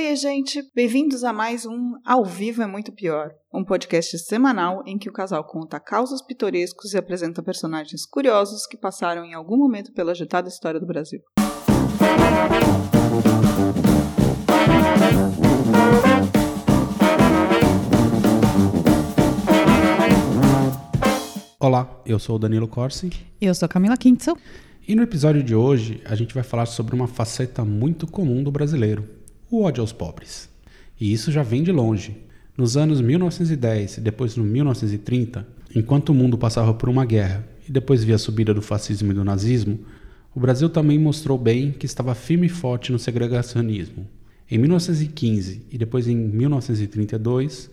Oi, gente! Bem-vindos a mais um Ao Vivo é Muito Pior, um podcast semanal em que o casal conta causos pitorescos e apresenta personagens curiosos que passaram em algum momento pela agitada história do Brasil. Olá, eu sou o Danilo Corsi. E eu sou a Camila Kintzel. E no episódio de hoje a gente vai falar sobre uma faceta muito comum do brasileiro, o ódio aos pobres. E isso já vem de longe. Nos anos 1910 e depois no 1930, enquanto o mundo passava por uma guerra e depois via a subida do fascismo e do nazismo, o Brasil também mostrou bem que estava firme e forte no segregacionismo. Em 1915 e depois em 1932,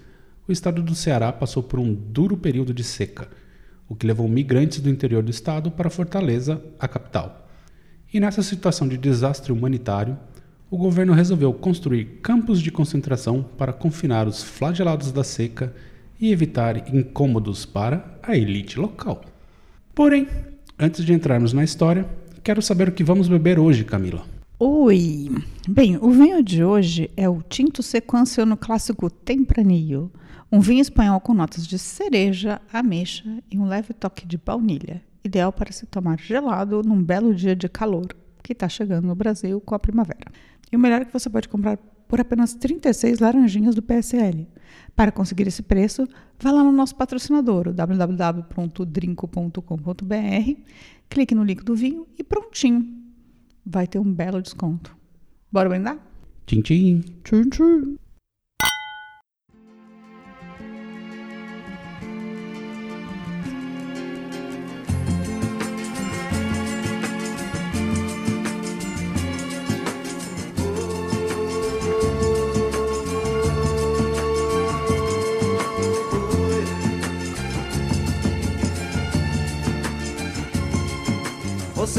o estado do Ceará passou por um duro período de seca, o que levou migrantes do interior do estado para Fortaleza, a capital. E nessa situação de desastre humanitário, o governo resolveu construir campos de concentração para confinar os flagelados da seca e evitar incômodos para a elite local. Porém, antes de entrarmos na história, quero saber o que vamos beber hoje, Camila. Oi! Bem, o vinho de hoje é o Tinto Sequência no clássico Tempranillo, um vinho espanhol com notas de cereja, ameixa e um leve toque de baunilha, ideal para se tomar gelado num belo dia de calor que está chegando no Brasil com a primavera. E o melhor é que você pode comprar por apenas 36 laranjinhas do PSL. Para conseguir esse preço, vá lá no nosso patrocinador, www.drinco.com.br, clique no link do vinho e prontinho. Vai ter um belo desconto. Bora brindar? Tchim, tchim. Tchim, tchim.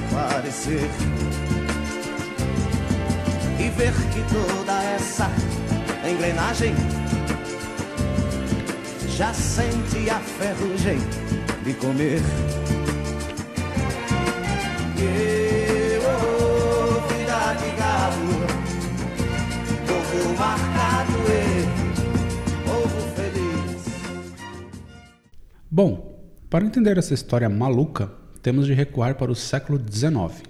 parecer. E ver que toda essa engrenagem já sente a ferrugem de comer. E, oh, vida de gado, povo marcado e povo feliz. Bom, para entender essa história maluca, temos de recuar para o século XIX.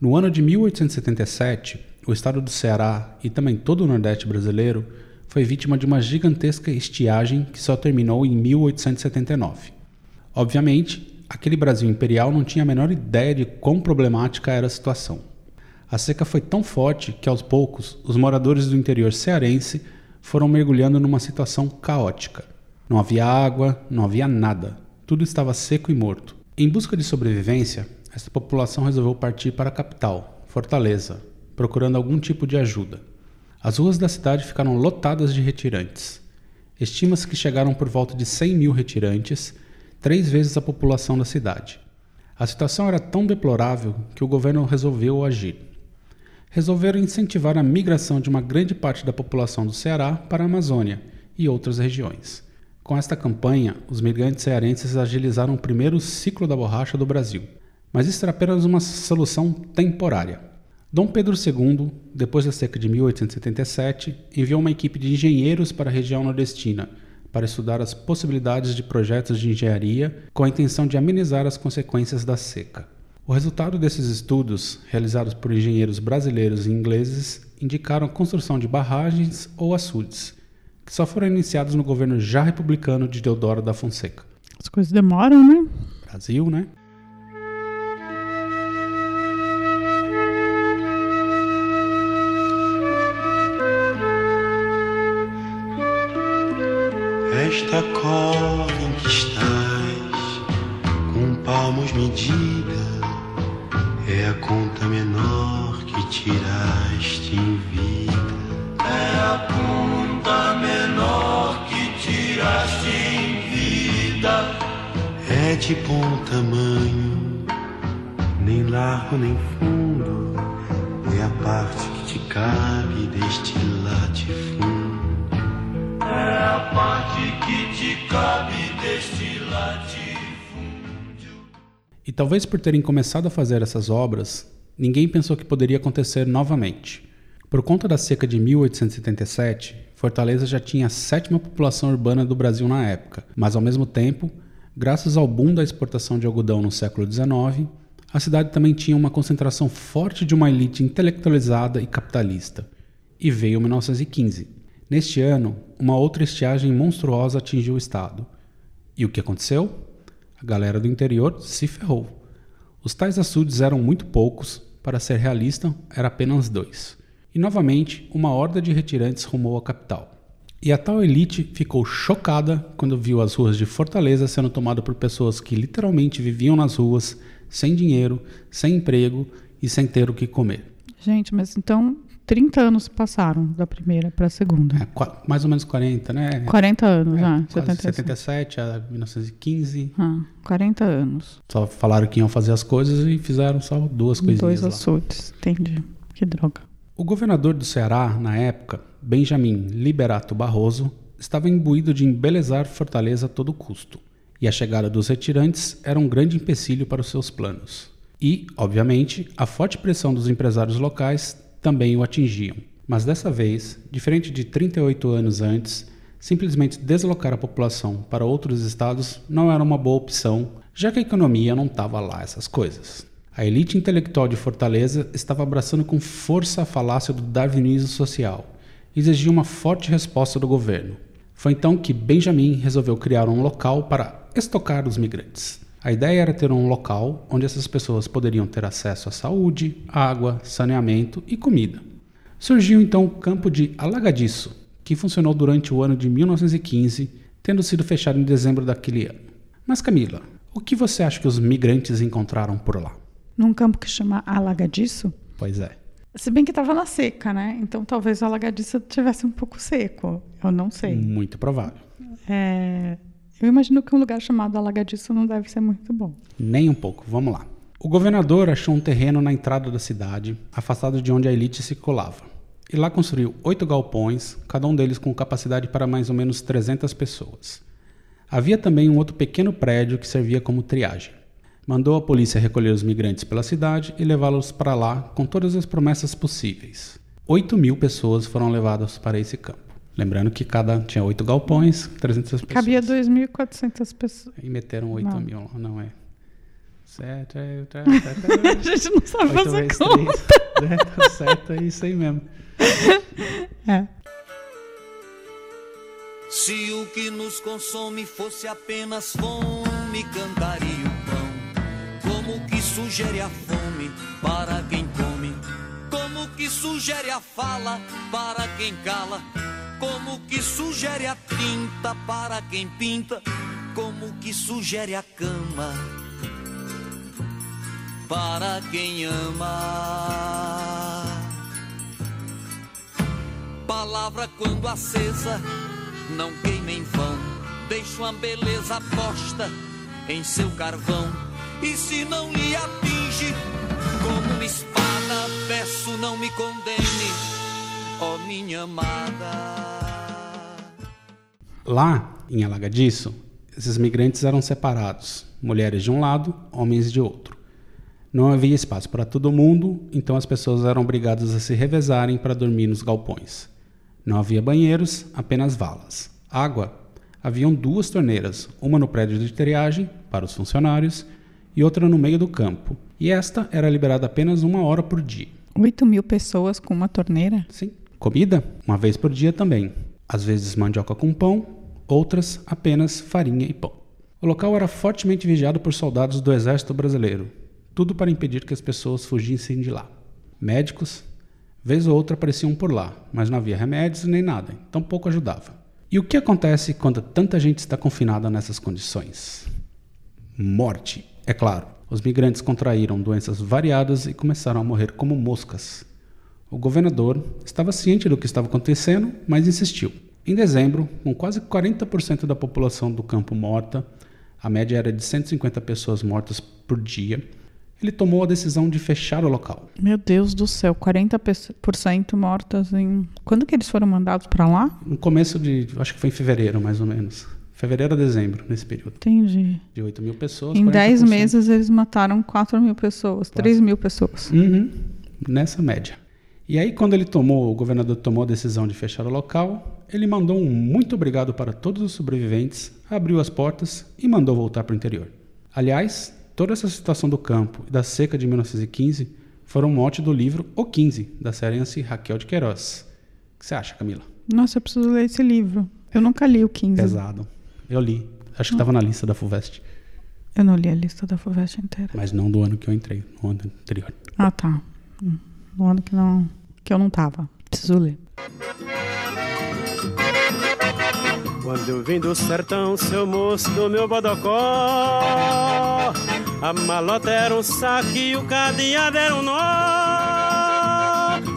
No ano de 1877, o estado do Ceará e também todo o Nordeste brasileiro foi vítima de uma gigantesca estiagem que só terminou em 1879. Obviamente, aquele Brasil imperial não tinha a menor ideia de quão problemática era a situação. A seca foi tão forte que, aos poucos, os moradores do interior cearense foram mergulhando numa situação caótica. Não havia água, não havia nada tudo estava seco e morto. Em busca de sobrevivência, essa população resolveu partir para a capital, Fortaleza, procurando algum tipo de ajuda. As ruas da cidade ficaram lotadas de retirantes. Estima-se que chegaram por volta de 100 mil retirantes, três vezes a população da cidade. A situação era tão deplorável que o governo resolveu agir. Resolveram incentivar a migração de uma grande parte da população do Ceará para a Amazônia e outras regiões. Com esta campanha, os migrantes cearenses agilizaram o primeiro ciclo da borracha do Brasil. Mas isso era apenas uma solução temporária. Dom Pedro II, depois da seca de 1877, enviou uma equipe de engenheiros para a região nordestina para estudar as possibilidades de projetos de engenharia com a intenção de amenizar as consequências da seca. O resultado desses estudos, realizados por engenheiros brasileiros e ingleses, indicaram a construção de barragens ou açudes, que só foram iniciados no governo já republicano de Deodoro da Fonseca. As coisas demoram, né? Brasil, né? E talvez por terem começado a fazer essas obras, ninguém pensou que poderia acontecer novamente. Por conta da seca de 1877, Fortaleza já tinha a sétima população urbana do Brasil na época, mas ao mesmo tempo, graças ao boom da exportação de algodão no século XIX, a cidade também tinha uma concentração forte de uma elite intelectualizada e capitalista. E veio 1915. Neste ano, uma outra estiagem monstruosa atingiu o estado. E o que aconteceu? A galera do interior se ferrou. Os tais açudes eram muito poucos, para ser realista, era apenas dois. E novamente, uma horda de retirantes rumou à capital. E a tal elite ficou chocada quando viu as ruas de Fortaleza sendo tomadas por pessoas que literalmente viviam nas ruas, sem dinheiro, sem emprego e sem ter o que comer. Gente, mas então 30 anos passaram da primeira para a segunda. É, mais ou menos 40, né? 40 anos É, já. quase 77. 77 a 1915. Ah, 40 anos. Só falaram que iam fazer as coisas e fizeram só duas coisinhas Dois lá. açudes. Entendi. Que droga. O governador do Ceará, na época, Benjamin Liberato Barroso, estava imbuído de embelezar Fortaleza a todo custo, e a chegada dos retirantes era um grande empecilho para os seus planos. E, obviamente, a forte pressão dos empresários locais também o atingiam. Mas dessa vez, diferente de 38 anos antes, simplesmente deslocar a população para outros estados não era uma boa opção, já que a economia não estava lá essas coisas. A elite intelectual de Fortaleza estava abraçando com força a falácia do darwinismo social e exigia uma forte resposta do governo. Foi então que Benjamin resolveu criar um local para estocar os migrantes. A ideia era ter um local onde essas pessoas poderiam ter acesso à saúde, água, saneamento e comida. Surgiu então o campo de Alagadiço, que funcionou durante o ano de 1915, tendo sido fechado em dezembro daquele ano. Mas Camila, o que você acha que os migrantes encontraram por lá? Num campo que chama Alagadiço. Pois é. Se bem que estava na seca, né? Então talvez o Alagadiço tivesse um pouco seco. Eu não sei. Muito provável. É, eu imagino que um lugar chamado Alagadiço não deve ser muito bom. Nem um pouco, vamos lá. O governador achou um terreno na entrada da cidade, afastado de onde a elite circulava. E lá construiu oito galpões, cada um deles com capacidade para mais ou menos 300 pessoas. Havia também um outro pequeno prédio que servia como triagem. Mandou a polícia recolher os migrantes pela cidade e levá-los para lá com todas as promessas possíveis. 8 mil pessoas foram levadas para esse campo. Lembrando que cada tinha oito galpões, 300 pessoas. Cabia 2.400 pessoas. E meteram 8 Não. mil lá, não é? Sete, é, é, A gente não sabe fazer conta. três. É, tá certo, é isso aí mesmo. É. Se o que nos consome fosse apenas fome, cantaria o pão. Como que sugere a fome para quem come? Como que sugere a fala para quem cala? Como que sugere a tinta para quem pinta? Como que sugere a cama para quem ama? Palavra quando acesa não queima em vão. Deixa uma beleza posta em seu carvão. E se não lhe atinge minha amada. Lá, em Alagadiço, esses migrantes eram separados, mulheres de um lado, homens de outro. Não havia espaço para todo mundo, então as pessoas eram obrigadas a se revezarem para dormir nos galpões. Não havia banheiros, apenas valas. Água. Haviam duas torneiras, uma no prédio de triagem, para os funcionários, e outra no meio do campo. E esta era liberada apenas uma hora por dia. 8 mil pessoas com uma torneira? Sim. Comida? Uma vez por dia também. Às vezes mandioca com pão, outras apenas farinha e pão. O local era fortemente vigiado por soldados do Exército Brasileiro, tudo para impedir que as pessoas fugissem de lá. Médicos, vez ou outra apareciam por lá, mas não havia remédios nem nada, então pouco ajudava. E o que acontece quando tanta gente está confinada nessas condições? Morte, é claro. Os migrantes contraíram doenças variadas e começaram a morrer como moscas. O governador estava ciente do que estava acontecendo, mas insistiu. Em dezembro, com quase 40% da população do campo morta, a média era de 150 pessoas mortas por dia, ele tomou a decisão de fechar o local. Meu Deus do céu, 40% mortas em. Quando que eles foram mandados para lá? No começo de. Acho que foi em fevereiro, mais ou menos. Fevereiro a dezembro, nesse período. Entendi. De 8 mil pessoas. Em 10 40%. meses eles mataram 4 mil pessoas, 3 mil pessoas. Uhum, nessa média. E aí, quando ele tomou, o governador tomou a decisão de fechar o local, ele mandou um muito obrigado para todos os sobreviventes, abriu as portas e mandou voltar para o interior. Aliás, toda essa situação do campo e da seca de 1915 foram mote do livro O 15, da cearense Raquel de Queiroz. O que você acha, Camila? Nossa, eu preciso ler esse livro. Eu nunca li o 15. Pesado. Eu li. Acho que estava na lista da FUVEST, Eu não li a lista da FUVEST inteira. mas não do ano que eu entrei, no ano anterior. Ah, tá. Hum, No ano que, não, que eu não tava. Preciso ler. Quando eu vim do sertão, seu moço do meu bodocó A malota era um saco e o cadeado era um nó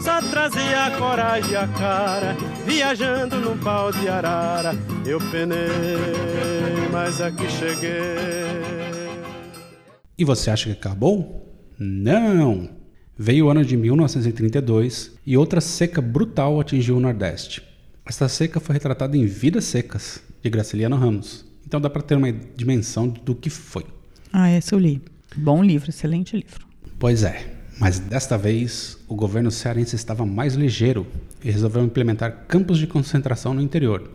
Só trazia a coragem e a cara Viajando num pau de arara Eu penei, mas aqui cheguei E você acha que acabou? Não! Veio o ano de 1932 e outra seca brutal atingiu o Nordeste. Esta seca foi retratada em Vidas Secas, de Graciliano Ramos. Então dá para ter uma dimensão do que foi. Ah, esse eu li. Bom livro, excelente livro. Pois é, mas desta vez o governo cearense estava mais ligeiro e resolveu implementar campos de concentração no interior.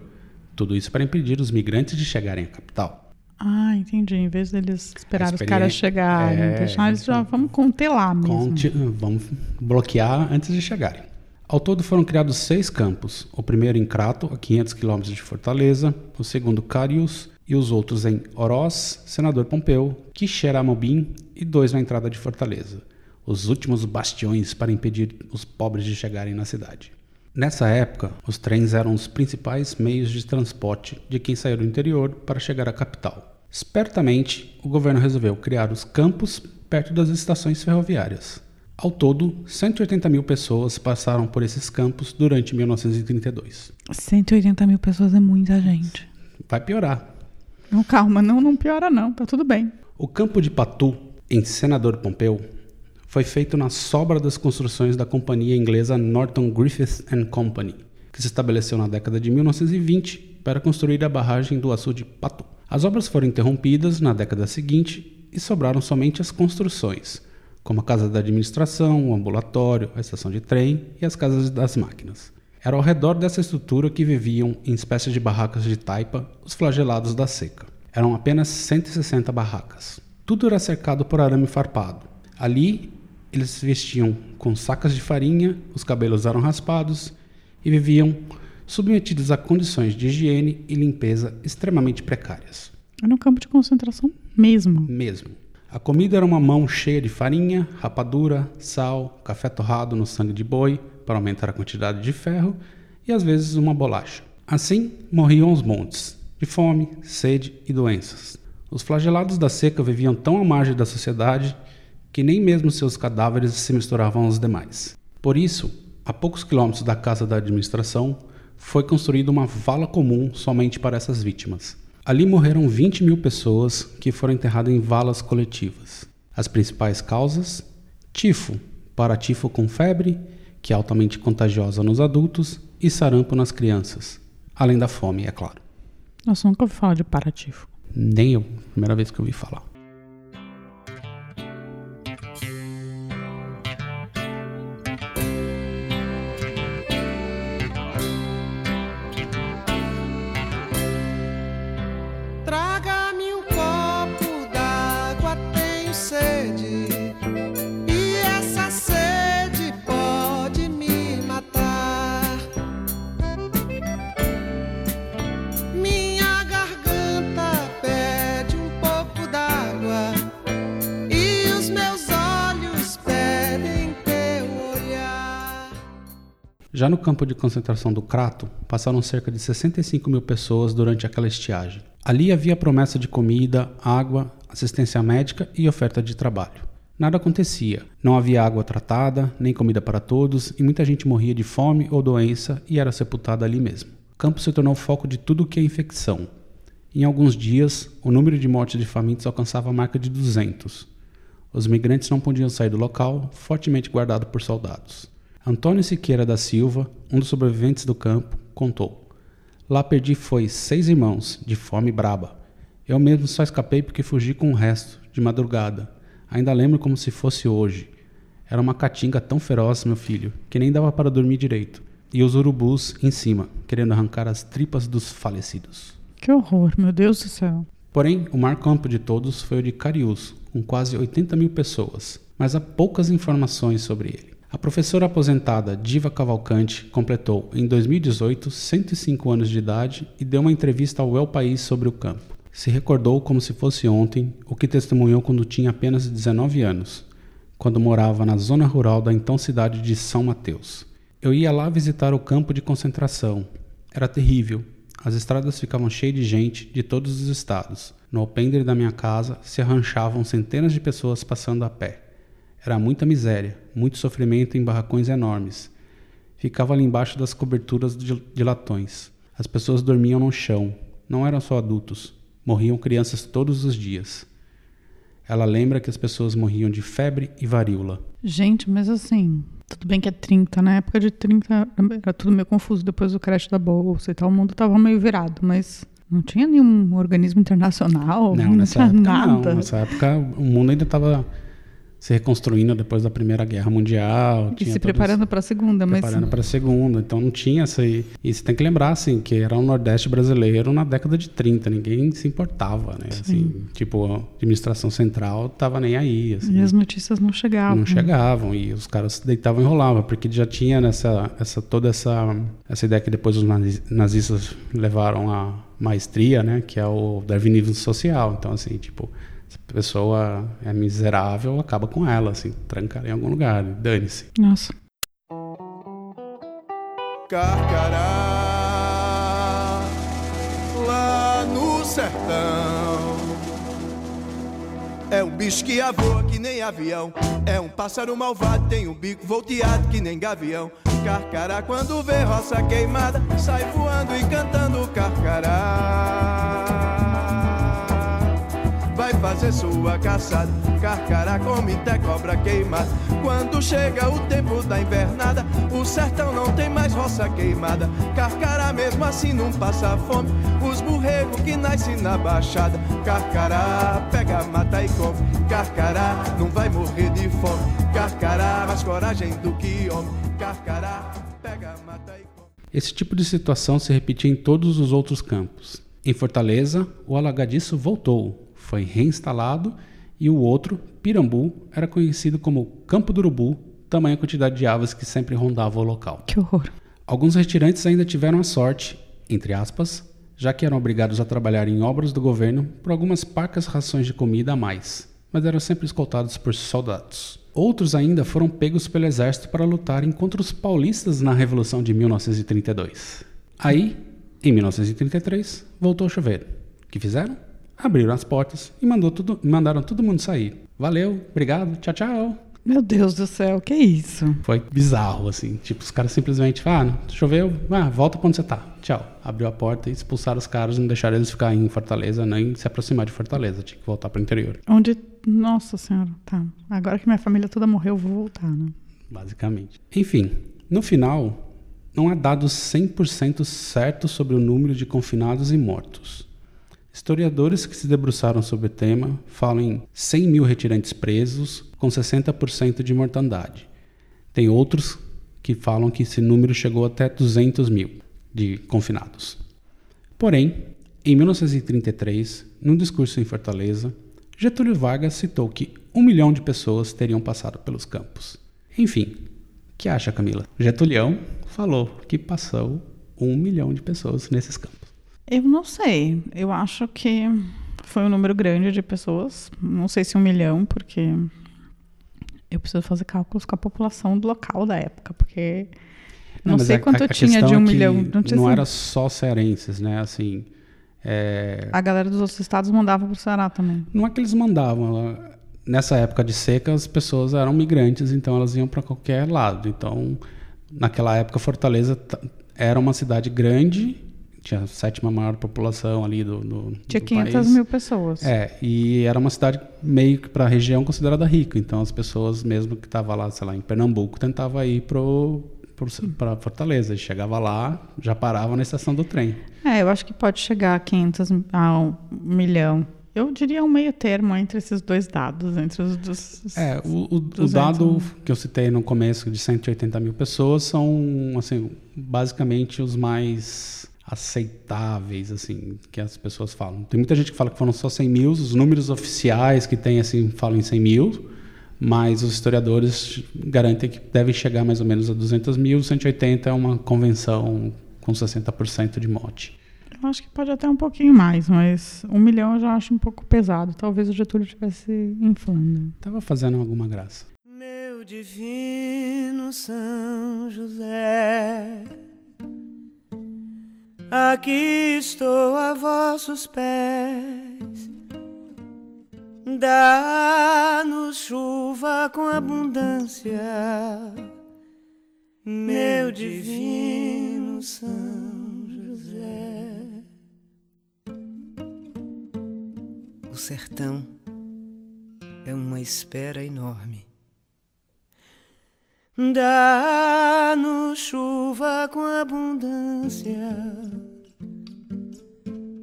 Tudo isso para impedir os migrantes de chegarem à capital. Ah, entendi. Em vez deles esperar os caras chegarem, É, deixar eles já vamos conter lá mesmo. Conte- vamos bloquear antes de chegarem. Ao todo foram criados seis campos. O primeiro em Crato, a 500 quilômetros de Fortaleza. O segundo, Carius. E os outros em Oroz, Senador Pompeu, Quixeramobim e dois na entrada de Fortaleza. Os últimos bastiões para impedir os pobres de chegarem na cidade. Nessa época, os trens eram os principais meios de transporte de quem saiu do interior para chegar à capital. Espertamente, o governo resolveu criar os campos perto das estações ferroviárias. Ao todo, 180 mil pessoas passaram por esses campos durante 1932. 180 mil pessoas é muita gente. Vai piorar. Não, calma, não, não piora não, tá tudo bem. O campo de Patu, em Senador Pompeu, foi feito na sobra das construções da companhia inglesa Norton Griffith Company, que se estabeleceu na década de 1920 para construir a barragem do açude Patu. As obras foram interrompidas na década seguinte e sobraram somente as construções, como a casa da administração, o ambulatório, a estação de trem e as casas das máquinas. Era ao redor dessa estrutura que viviam, em espécies de barracas de taipa, os flagelados da seca. Eram apenas 160 barracas. Tudo era cercado por arame farpado. Ali, eles se vestiam com sacas de farinha, os cabelos eram raspados e viviam submetidos a condições de higiene e limpeza extremamente precárias. É no campo de concentração mesmo. Mesmo. A comida era uma mão cheia de farinha, rapadura, sal, café torrado no sangue de boi para aumentar a quantidade de ferro e às vezes uma bolacha. Assim morriam os montes, de fome, sede e doenças. Os flagelados da seca viviam tão à margem da sociedade que nem mesmo seus cadáveres se misturavam aos demais. Por isso, a poucos quilômetros da casa da administração, foi construída uma vala comum somente para essas vítimas. Ali morreram 20 mil pessoas que foram enterradas em valas coletivas. As principais causas: tifo, paratifo com febre, que é altamente contagiosa nos adultos, e sarampo nas crianças. Além da fome, é claro. Nossa, nunca ouvi falar de parativo. Nem eu, primeira vez que eu ouvi falar. Já no campo de concentração do Crato, passaram cerca de 65 mil pessoas durante aquela estiagem. Ali havia promessa de comida, água, assistência médica e oferta de trabalho. Nada acontecia. Não havia água tratada, nem comida para todos, e muita gente morria de fome ou doença e era sepultada ali mesmo. O campo se tornou foco de tudo que é infecção. Em alguns dias, o número de mortes de famintos alcançava a marca de 200. Os migrantes não podiam sair do local, fortemente guardado por soldados. Antônio Siqueira da Silva, um dos sobreviventes do campo, contou: Lá perdi foi seis irmãos, de fome braba. Eu mesmo só escapei porque fugi com o resto, de madrugada. Ainda lembro como se fosse hoje. Era uma caatinga tão feroz, meu filho, que nem dava para dormir direito. E os urubus em cima, querendo arrancar as tripas dos falecidos. Que horror, meu Deus do céu. Porém, o maior campo de todos foi o de Cariús, com quase 80 mil pessoas, mas há poucas informações sobre ele. A professora aposentada Diva Cavalcante completou, em 2018, 105 anos de idade e deu uma entrevista ao El País sobre o campo. Se recordou como se fosse ontem o que testemunhou quando tinha apenas 19 anos, quando morava na zona rural da então cidade de São Mateus. Eu ia lá visitar o campo de concentração. Era terrível. As estradas ficavam cheias de gente de todos os estados. No alpendre da minha casa se arranchavam centenas de pessoas passando a pé. Era muita miséria, muito sofrimento em barracões enormes. Ficava ali embaixo das coberturas de, latões. As pessoas dormiam no chão. Não eram só adultos. Morriam crianças todos os dias. Ela lembra que as pessoas morriam de febre e varíola. Gente, mas assim, tudo bem que é 30, na época de 30 era tudo meio confuso depois do crash da bolsa e tal, o mundo tava meio virado, mas não tinha nenhum organismo internacional, não, não nessa época nada. não. Nessa época o mundo ainda estava se reconstruindo depois da Primeira Guerra Mundial. E se preparando para a segunda, mas preparando para a segunda. Então não tinha essa. E você tem que lembrar, assim, que era o Nordeste brasileiro na década de 30. Ninguém se importava, né? Assim, tipo, a administração central tava nem aí. Assim, e as notícias não chegavam. não chegavam e os caras se deitavam e enrolavam, porque já tinha nessa, essa, toda essa, essa ideia que depois os nazi- nazistas levaram à maestria, né? Que é o darwinismo social. Então, assim, tipo, se a pessoa é miserável, acaba com ela, assim, tranca ela em algum lugar, dane-se. Nossa. Carcará, lá no sertão. É um bicho que voa que nem avião. É um pássaro malvado, tem um bico volteado que nem gavião. Carcará, quando vê roça queimada, sai voando e cantando carcará. Fazer sua caçada, carcará come até cobra queimada. Quando chega o tempo da invernada, o sertão não tem mais roça queimada. Carcará mesmo assim não passa fome. Os burregos que nascem na baixada, carcará pega, mata e come. Carcará não vai morrer de fome. Carcará mais coragem do que homem. Carcará pega, mata e come. Esse tipo de situação se repetia em todos os outros campos. Em Fortaleza, o alagadiço voltou, foi reinstalado e o outro, Pirambu, era conhecido como Campo do Urubu, tamanha quantidade de aves que sempre rondava o local. Que horror. Alguns retirantes ainda tiveram a sorte, entre aspas, já que eram obrigados a trabalhar em obras do governo por algumas parcas rações de comida a mais, mas eram sempre escoltados por soldados. Outros ainda foram pegos pelo exército para lutarem contra os paulistas na Revolução de 1932. Aí, em 1933, voltou a chover. O que fizeram? Abriram as portas e mandou tudo, mandaram todo mundo sair. Valeu, obrigado, tchau, tchau. Meu Deus do céu, que isso? Foi bizarro, assim. Tipo, os caras simplesmente, ah, não, choveu, ah, volta pra onde você tá. Tchau. Abriu a porta e expulsaram os caras, não deixaram eles ficar em Fortaleza, nem se aproximar de Fortaleza. Tinha que voltar pro interior, Onde. Nossa senhora, tá. Agora que minha família toda morreu, eu vou voltar, né? basicamente. Enfim, no final, não há dados 100% certos sobre o número de confinados e mortos. Historiadores que se debruçaram sobre o tema falam em 100 mil retirantes presos, com 60% de mortandade. Tem outros que falam que esse número chegou até 200 mil de confinados. Porém, em 1933, num discurso em Fortaleza, Getúlio Vargas citou que um milhão de pessoas teriam passado pelos campos. Enfim, que acha, Camila? Getulião falou que passou um milhão de pessoas nesses campos. Eu não sei. Eu acho que foi um número grande de pessoas. Não sei se um milhão, porque eu preciso fazer cálculos com a população do local da época, porque não, mas sei a- quanto a- a tinha de um é milhão. Não, Não assim. era só cearenses, né? Assim, é, A galera dos outros estados mandava pro Ceará também. não é que eles mandavam. Nessa época de seca, as pessoas eram migrantes, então elas iam para qualquer lado. Então, naquela época, Fortaleza era uma cidade grande, tinha a sétima maior população ali do, do Tinha do 500 país. mil pessoas. É, e era uma cidade meio que para a região considerada rica. Então as pessoas mesmo que estavam lá, sei lá, em Pernambuco, tentavam ir pro para Fortaleza. E chegava lá, já parava na estação do trem. É, eu acho que pode chegar a 500 a um milhão. Eu diria um meio termo entre esses dois dados, entre os dos. É, o, o- o 200 dado que eu citei no começo de 180 mil pessoas são, assim, basicamente os mais aceitáveis, assim, que as pessoas falam. Tem muita gente que fala que foram só 100 mil, os números oficiais que tem, assim, falam em 100 mil, mas os historiadores garantem que devem chegar mais ou menos a 200 mil, 180 é uma convenção com 60% de mote. Eu acho que pode até um pouquinho mais, mas um milhão eu já acho um pouco pesado. Talvez o Getúlio estivesse inflando. Tava fazendo alguma graça. Meu divino São José, aqui estou a vossos pés. Dá-nos chuva com abundância, meu divino São José. O sertão é uma espera enorme. Dá-nos chuva com abundância,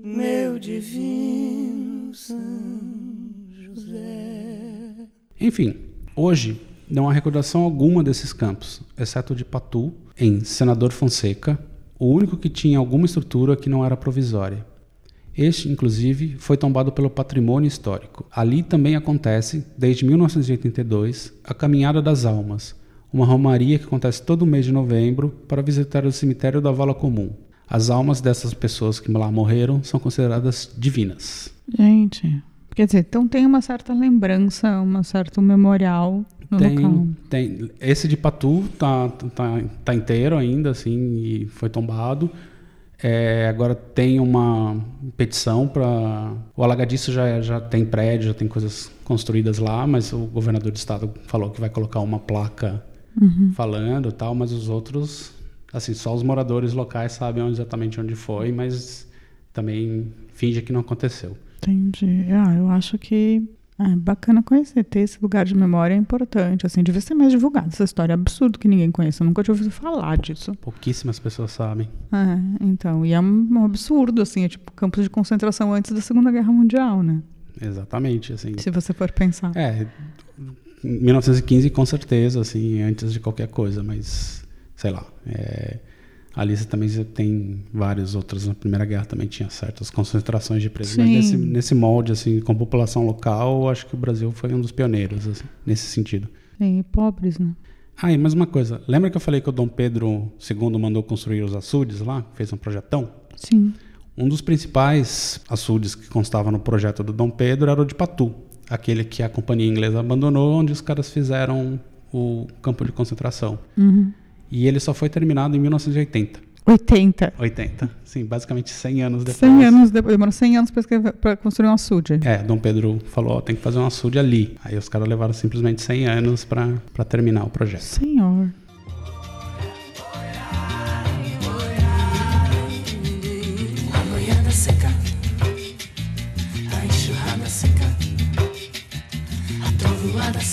meu divino São José. Enfim, hoje não há recordação alguma desses campos, exceto de Patu, em Senador Fonseca, o único que tinha alguma estrutura que não era provisória. Este, inclusive, foi tombado pelo patrimônio histórico. Ali também acontece, desde 1982, a Caminhada das Almas, uma romaria que acontece todo mês de novembro para visitar o cemitério da Vala Comum. As almas dessas pessoas que lá morreram são consideradas divinas. Gente, quer dizer, então tem uma certa lembrança, um certo memorial no local. Tem, tem. Esse de Patu tá, tá, tá inteiro ainda, assim, e foi tombado. É, agora tem uma petição para. O Alagadiço já, já tem prédio, já tem coisas construídas lá, mas o governador do estado falou que vai colocar uma placa falando e tal, mas os outros, assim, só os moradores locais sabem exatamente onde foi, mas também finge que não aconteceu. Entendi. Ah, eu acho que é bacana conhecer, ter esse lugar de memória é importante. Assim, devia ser mais divulgado essa história. É absurdo que ninguém conheça. Eu nunca tinha ouvido falar disso. Pouquíssimas pessoas sabem. É, então, e é um, um absurdo, assim, é tipo campos de concentração antes da Segunda Guerra Mundial, né? Exatamente, assim. Se você for pensar. É, 1915 com certeza, assim, antes de qualquer coisa, mas sei lá. É, ali você também tem vários outros. Na Primeira Guerra também tinha certas concentrações de presos, mas Sim. nesse, nesse molde, assim, com população local, acho que o Brasil foi um dos pioneiros, assim, nesse sentido. E pobres, né? Ah, e mais uma coisa. Lembra que eu falei que o Dom Pedro II mandou construir os açudes lá? Fez um projetão? Sim. Um dos principais açudes que constava no projeto do Dom Pedro era o de Patu, aquele que a companhia inglesa abandonou, onde os caras fizeram o campo de concentração. Uhum. E ele só foi terminado em 1980. 80. 80, sim, basicamente 100 anos depois. 100 anos depois. Demorou 100 anos pra construir um açude. É, Dom Pedro falou, ó, tem que fazer um açude ali. Aí os caras levaram simplesmente 100 anos para terminar o projeto. Senhor.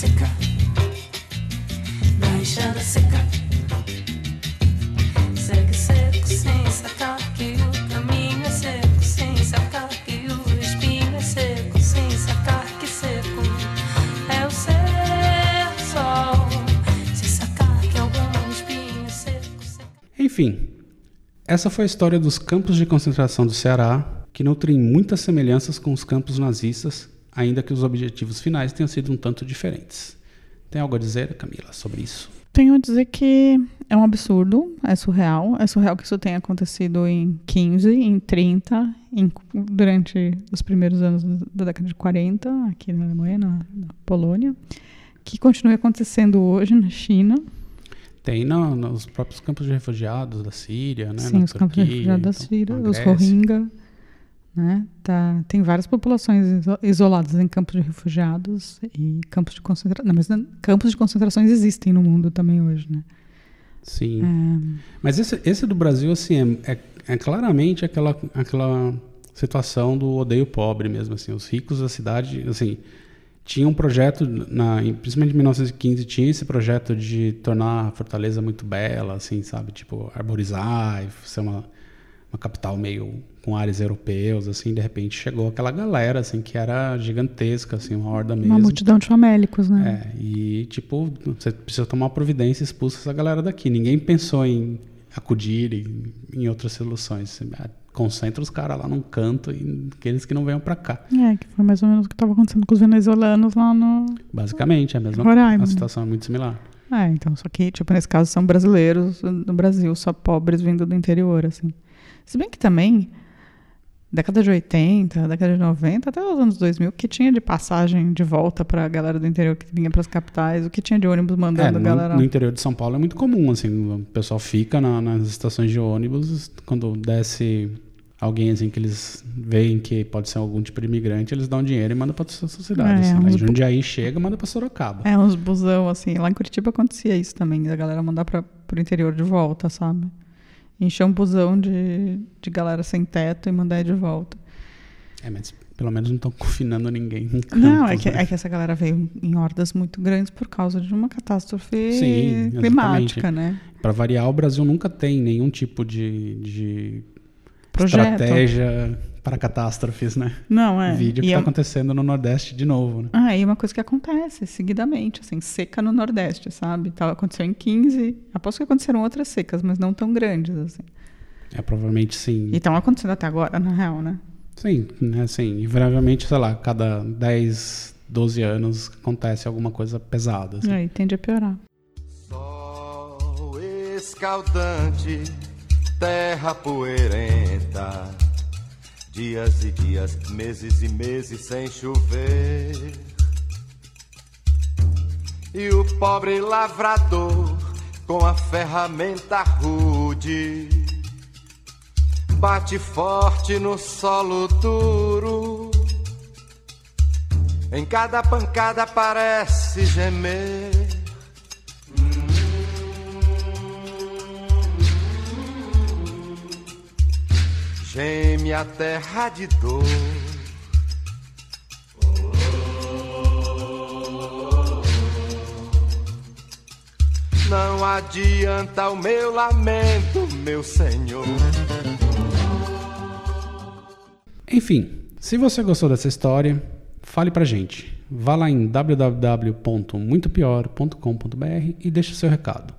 Seca, da enxada seca. Segue seco sem sacar que o caminho é seco, sem sacar que o espinho é seco, sem sacar que seco é o ser sol, sem sacar que algum espinho é seco. Enfim, essa foi a história dos campos de concentração do Ceará, que nutrem muitas semelhanças com os campos nazistas, ainda que os objetivos finais tenham sido um tanto diferentes. Tem algo a dizer, Camila, sobre isso? Tenho a dizer que é um absurdo, é surreal. É surreal que isso tenha acontecido em 15, em 30, em- durante os primeiros anos da década de 40, aqui na Alemanha, na, na Polônia. Que continue acontecendo hoje na China. Tem no- nos próprios campos de refugiados da Síria, né? Sim, na os campos de Turquia, refugiados da então, Síria, na os. Rohingya. Né? Tá, tem várias populações iso- isoladas em campos de refugiados e campos de concentração. Mas campos de concentrações existem no mundo também hoje, né? Sim. É, Mas esse, esse do Brasil, assim, é, é- é claramente aquela, aquela situação do odeio pobre mesmo, assim. Os ricos da cidade, assim, tinha um projeto, na, principalmente em 1915, tinha esse projeto de tornar a Fortaleza muito bela, assim, sabe? Tipo, arborizar, e ser uma, uma capital meio com ares europeus, assim. De repente chegou aquela galera, assim, que era gigantesca, assim, uma horda mesmo. Uma multidão de famélicos, né? É, e tipo, você precisa tomar providência e expulsa essa galera daqui. Ninguém pensou em acudir em, em outras soluções. Você, ah, Concentra os caras lá num canto e aqueles que não venham pra cá. É, que foi mais ou menos o que estava acontecendo com os venezuelanos lá no. Basicamente, é a mesma Roraima, A situação é muito similar. É, então, só que, tipo, nesse caso são brasileiros no Brasil, só pobres vindo do interior, assim. Se bem que também, década de 80, década de 90, até os anos 2000, o que tinha de passagem de volta pra galera do interior que vinha pras capitais, o que tinha de ônibus É, mandando a no, galera. no interior de São Paulo é muito comum, assim, o pessoal fica na- nas estações de ônibus, quando desce alguém assim que eles veem que pode ser algum tipo de imigrante, eles dão dinheiro e mandam pra sua cidade. É, assim. Aí bu- Jundiaí chega, manda pra Sorocaba. É, uns busão, assim. Lá em Curitiba acontecia isso também, da galera mandar pra, pro interior de volta, sabe? Encher um busão de, de galera sem teto e mandar de volta. É, mas pelo menos não estão confinando ninguém. em Não, é campos, que, né? é que essa galera veio em hordas muito grandes por causa de uma catástrofe Sim, climática, né? Para variar, o Brasil nunca tem nenhum tipo de, de Projeto. estratégia para catástrofes, né? Não, é. Vídeo que E está é- acontecendo no Nordeste de novo, né? Ah, e uma coisa que acontece seguidamente, assim, seca no Nordeste, sabe? Tá, aconteceu em 15, aposto que aconteceram outras secas, mas não tão grandes, assim. É provavelmente sim. E estão acontecendo até agora, na real, né? Sim, né? Sim, invariavelmente, sei lá, cada 10, 12 anos acontece alguma coisa pesada. assim. E aí tende a piorar. Sol escaldante, terra poeirenta, dias e dias, meses e meses sem chover. E o pobre lavrador com a ferramenta rude bate forte no solo duro. Em cada pancada parece gemer. Geme a terra de dor. Não adianta o meu lamento, meu senhor. Enfim, se você gostou dessa história, fale pra gente. Vá lá em www.muitopior.com.br e deixe seu recado.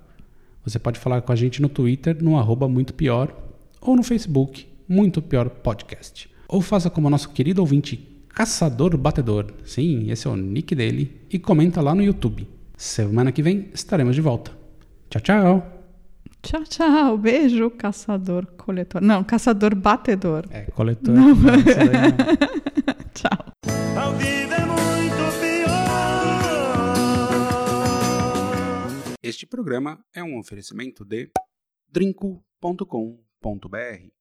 Você pode falar com a gente no Twitter, no arroba Muito Pior, ou no Facebook, Muito Pior Podcast. Ou faça como o nosso querido ouvinte Caçador Batedor, sim, esse é o nick dele, e comenta lá no YouTube. Semana que vem estaremos de volta. Tchau, tchau! Tchau, tchau. Beijo, caçador coletor. Não, caçador batedor. É, coletor. não, daí não. Tchau. Ao vivo é muito pior. Este programa é um oferecimento de drinco.com.br